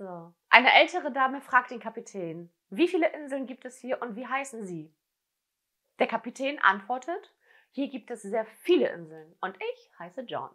So. Eine ältere Dame fragt den Kapitän, wie viele Inseln gibt es hier und wie heißen sie? Der Kapitän antwortet, hier gibt es sehr viele Inseln und ich heiße John.